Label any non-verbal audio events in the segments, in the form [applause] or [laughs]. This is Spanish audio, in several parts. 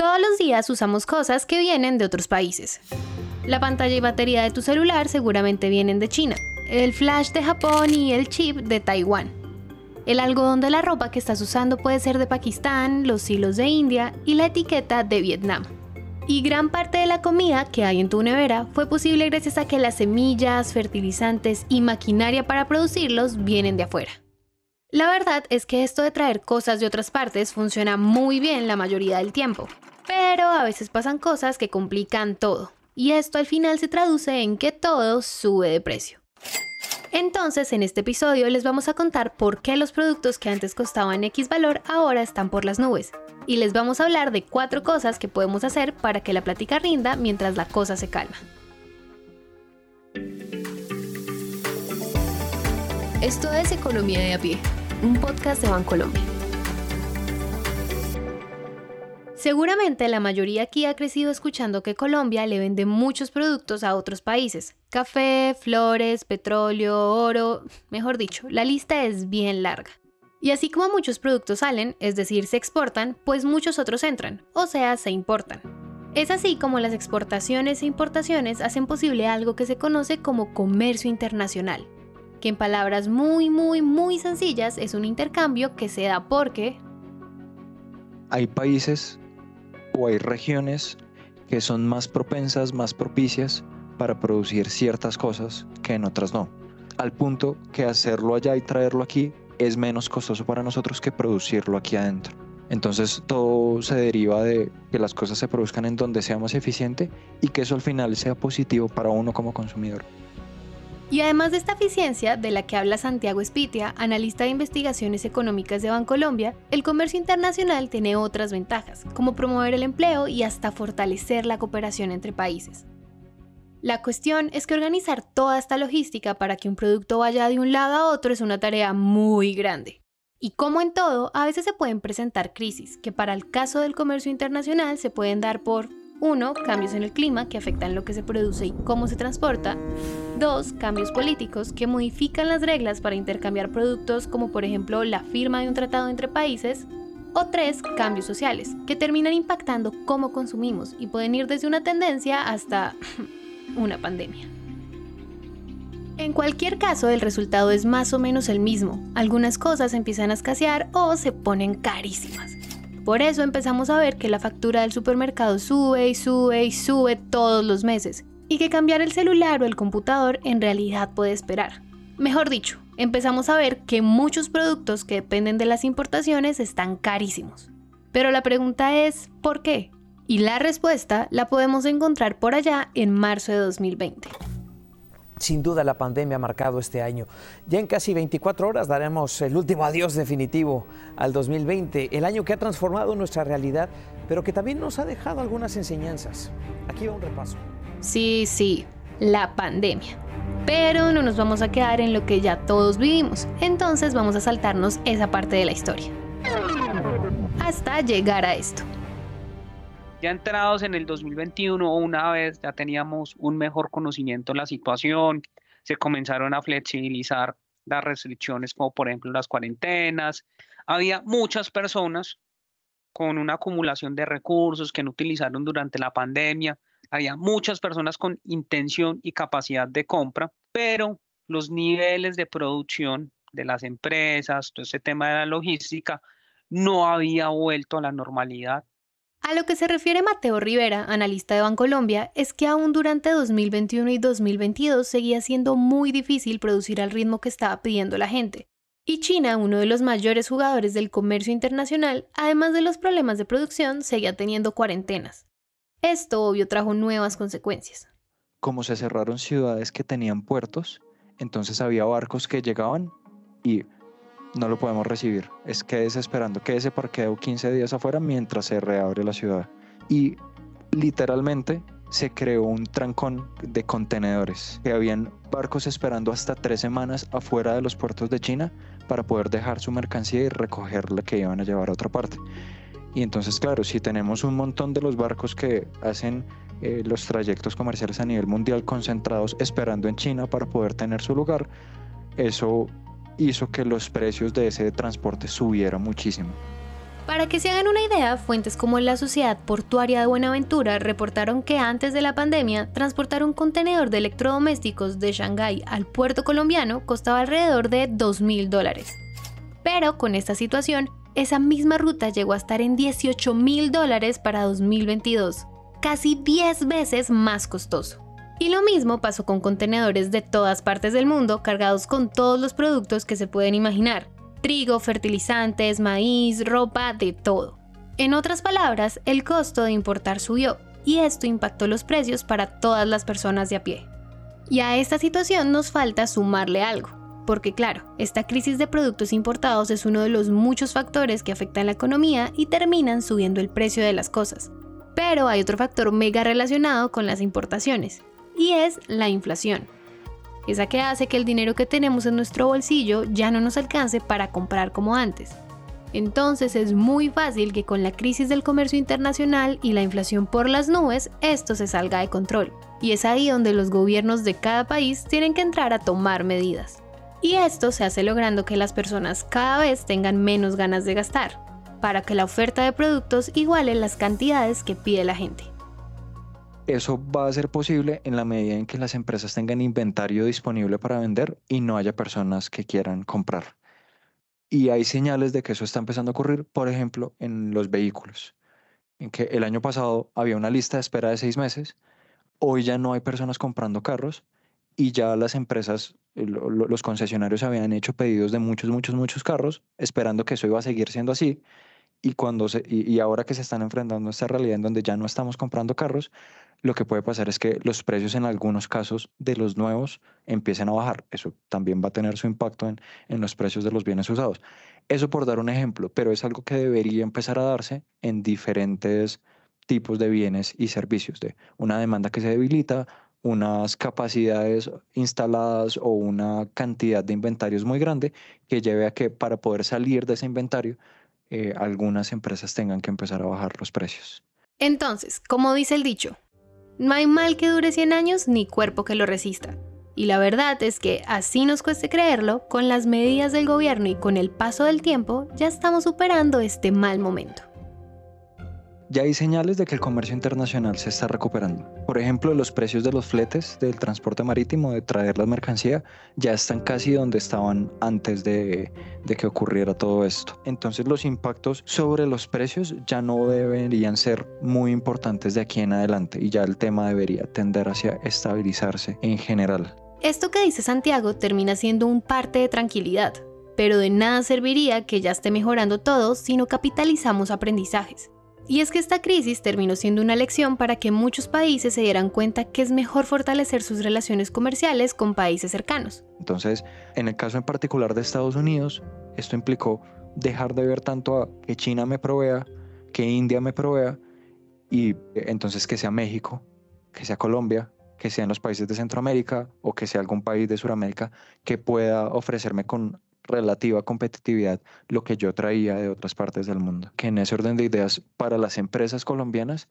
Todos los días usamos cosas que vienen de otros países. La pantalla y batería de tu celular seguramente vienen de China, el flash de Japón y el chip de Taiwán. El algodón de la ropa que estás usando puede ser de Pakistán, los hilos de India y la etiqueta de Vietnam. Y gran parte de la comida que hay en tu nevera fue posible gracias a que las semillas, fertilizantes y maquinaria para producirlos vienen de afuera. La verdad es que esto de traer cosas de otras partes funciona muy bien la mayoría del tiempo, pero a veces pasan cosas que complican todo, y esto al final se traduce en que todo sube de precio. Entonces, en este episodio les vamos a contar por qué los productos que antes costaban X valor ahora están por las nubes. Y les vamos a hablar de cuatro cosas que podemos hacer para que la plática rinda mientras la cosa se calma. Esto es Economía de a pie, un podcast de Bancolombia. Seguramente la mayoría aquí ha crecido escuchando que Colombia le vende muchos productos a otros países. Café, flores, petróleo, oro, [laughs] mejor dicho, la lista es bien larga. Y así como muchos productos salen, es decir, se exportan, pues muchos otros entran, o sea, se importan. Es así como las exportaciones e importaciones hacen posible algo que se conoce como comercio internacional, que en palabras muy, muy, muy sencillas es un intercambio que se da porque... Hay países o hay regiones que son más propensas, más propicias para producir ciertas cosas que en otras no. Al punto que hacerlo allá y traerlo aquí es menos costoso para nosotros que producirlo aquí adentro. Entonces todo se deriva de que las cosas se produzcan en donde sea más eficiente y que eso al final sea positivo para uno como consumidor. Y además de esta eficiencia de la que habla Santiago Espitia, analista de investigaciones económicas de Bancolombia, el comercio internacional tiene otras ventajas, como promover el empleo y hasta fortalecer la cooperación entre países. La cuestión es que organizar toda esta logística para que un producto vaya de un lado a otro es una tarea muy grande. Y como en todo, a veces se pueden presentar crisis, que para el caso del comercio internacional se pueden dar por 1. Cambios en el clima que afectan lo que se produce y cómo se transporta. 2. Cambios políticos que modifican las reglas para intercambiar productos como por ejemplo la firma de un tratado entre países. O 3. Cambios sociales que terminan impactando cómo consumimos y pueden ir desde una tendencia hasta [laughs] una pandemia. En cualquier caso, el resultado es más o menos el mismo. Algunas cosas empiezan a escasear o se ponen carísimas. Por eso empezamos a ver que la factura del supermercado sube y sube y sube todos los meses, y que cambiar el celular o el computador en realidad puede esperar. Mejor dicho, empezamos a ver que muchos productos que dependen de las importaciones están carísimos. Pero la pregunta es, ¿por qué? Y la respuesta la podemos encontrar por allá en marzo de 2020. Sin duda la pandemia ha marcado este año. Ya en casi 24 horas daremos el último adiós definitivo al 2020, el año que ha transformado nuestra realidad, pero que también nos ha dejado algunas enseñanzas. Aquí va un repaso. Sí, sí, la pandemia. Pero no nos vamos a quedar en lo que ya todos vivimos, entonces vamos a saltarnos esa parte de la historia. Hasta llegar a esto. Ya entrados en el 2021, una vez ya teníamos un mejor conocimiento de la situación, se comenzaron a flexibilizar las restricciones, como por ejemplo las cuarentenas. Había muchas personas con una acumulación de recursos que no utilizaron durante la pandemia. Había muchas personas con intención y capacidad de compra, pero los niveles de producción de las empresas, todo ese tema de la logística, no había vuelto a la normalidad a lo que se refiere Mateo Rivera, analista de Bancolombia, es que aún durante 2021 y 2022 seguía siendo muy difícil producir al ritmo que estaba pidiendo la gente. Y China, uno de los mayores jugadores del comercio internacional, además de los problemas de producción, seguía teniendo cuarentenas. Esto obvio trajo nuevas consecuencias. Como se cerraron ciudades que tenían puertos, entonces había barcos que llegaban y no lo podemos recibir. Es quédese esperando, quédese parqueo 15 días afuera mientras se reabre la ciudad. Y literalmente se creó un trancón de contenedores, que habían barcos esperando hasta tres semanas afuera de los puertos de China para poder dejar su mercancía y recoger la que iban a llevar a otra parte. Y entonces, claro, si tenemos un montón de los barcos que hacen eh, los trayectos comerciales a nivel mundial concentrados esperando en China para poder tener su lugar, eso hizo que los precios de ese transporte subieran muchísimo. Para que se hagan una idea, fuentes como la Sociedad Portuaria de Buenaventura reportaron que antes de la pandemia, transportar un contenedor de electrodomésticos de Shanghái al puerto colombiano costaba alrededor de 2 mil dólares. Pero con esta situación, esa misma ruta llegó a estar en 18 mil dólares para 2022, casi 10 veces más costoso. Y lo mismo pasó con contenedores de todas partes del mundo cargados con todos los productos que se pueden imaginar, trigo, fertilizantes, maíz, ropa, de todo. En otras palabras, el costo de importar subió y esto impactó los precios para todas las personas de a pie. Y a esta situación nos falta sumarle algo, porque claro, esta crisis de productos importados es uno de los muchos factores que afectan la economía y terminan subiendo el precio de las cosas. Pero hay otro factor mega relacionado con las importaciones, y es la inflación esa que hace que el dinero que tenemos en nuestro bolsillo ya no nos alcance para comprar como antes. Entonces es muy fácil que con la crisis del comercio internacional y la inflación por las nubes, esto se salga de control. Y es ahí donde los gobiernos de cada país tienen que entrar a tomar medidas. Y esto se hace logrando que las personas cada vez tengan menos ganas de gastar, para que la oferta de productos iguale las cantidades que pide la gente. Eso va a ser posible en la medida en que las empresas tengan inventario disponible para vender y no haya personas que quieran comprar. Y hay señales de que eso está empezando a ocurrir, por ejemplo, en los vehículos, en que el año pasado había una lista de espera de seis meses, hoy ya no hay personas comprando carros y ya las empresas, eh, los concesionarios habían hecho pedidos de muchos, muchos, muchos carros, esperando que eso iba a seguir siendo así y, cuando se, y, ahora que se están enfrentando a esta realidad en donde ya no estamos comprando carros, lo que puede pasar es que los precios en algunos casos de los nuevos empiecen a bajar. Eso también va a tener su impacto en, en los precios de los bienes usados. Eso por dar un ejemplo, pero es algo que debería empezar a darse en diferentes tipos de bienes y servicios, de una demanda que se debilita, unas capacidades instaladas o una cantidad de inventarios muy grande que lleve a que para poder salir de ese inventario eh, algunas empresas tengan que empezar a bajar los precios. Entonces, como dice el dicho, no hay mal que dure 100 años ni cuerpo que lo resista. Y la verdad es que, así nos cueste creerlo, con las medidas del gobierno y con el paso del tiempo, ya estamos superando este mal momento ya hay señales de que el comercio internacional se está recuperando. Por ejemplo, los precios de los fletes del transporte marítimo, de traer la mercancía, ya están casi donde estaban antes de, que ocurriera todo esto. Entonces los impactos sobre los precios ya no deberían ser muy importantes de aquí en adelante y ya el tema debería tender hacia estabilizarse en general. Esto que dice Santiago termina siendo un parte de tranquilidad, pero de nada serviría que ya esté mejorando todo si no capitalizamos aprendizajes. Y es que esta crisis terminó siendo una lección para que muchos países se dieran cuenta que es mejor fortalecer sus relaciones comerciales con países cercanos. Entonces, en el caso en particular de Estados Unidos, esto implicó dejar de ver tanto a que China me provea, que India me provea, y entonces que sea México, que sea Colombia, que sean los países de Centroamérica o que sea algún país de Sudamérica que pueda ofrecerme con relativa competitividad lo que yo traía de otras partes del mundo. Que en ese orden de ideas, para las empresas colombianas,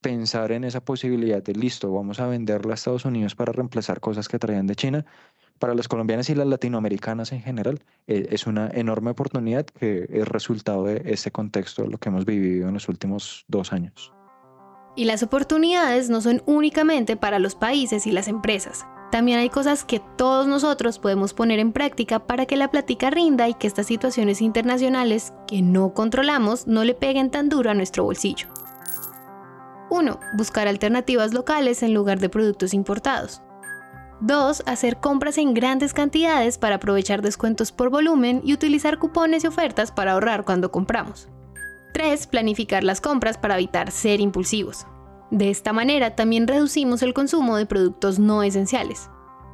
pensar en esa posibilidad de listo, vamos a venderla a Estados Unidos para reemplazar cosas que traían de China, para las colombianas y las latinoamericanas en general, e, es una enorme oportunidad que es resultado de ese contexto, lo que hemos vivido en los últimos dos años. Y las oportunidades no son únicamente para los países y las empresas. También hay cosas que todos nosotros podemos poner en práctica para que la plática rinda y que estas situaciones internacionales que no controlamos no le peguen tan duro a nuestro bolsillo. 1. Buscar alternativas locales en lugar de productos importados. 2. Hacer compras en grandes cantidades para aprovechar descuentos por volumen y utilizar cupones y ofertas para ahorrar cuando compramos. 3. Planificar las compras para evitar ser impulsivos. De esta manera también reducimos el consumo de productos no esenciales.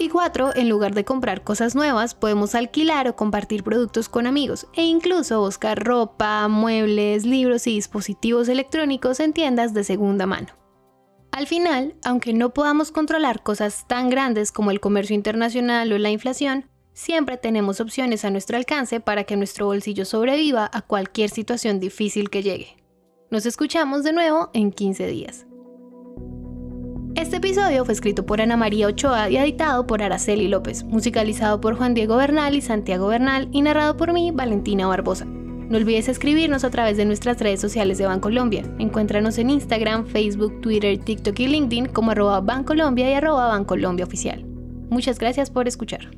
Y cuatro, en lugar de comprar cosas nuevas, podemos alquilar o compartir productos con amigos e incluso buscar ropa, muebles, libros y dispositivos electrónicos en tiendas de segunda mano. Al final, aunque no podamos controlar cosas tan grandes como el comercio internacional o la inflación, siempre tenemos opciones a nuestro alcance para que nuestro bolsillo sobreviva a cualquier situación difícil que llegue. Nos escuchamos de nuevo en 15 días. Este episodio fue escrito por Ana María Ochoa y editado por Araceli López, musicalizado por Juan Diego Bernal y Santiago Bernal y narrado por mí, Valentina Barbosa. No olvides escribirnos a través de nuestras redes sociales de Bancolombia. Encuéntranos en Instagram, Facebook, Twitter, TikTok y LinkedIn como arroba Bancolombia y arroba Bancolombia Oficial. Muchas gracias por escuchar.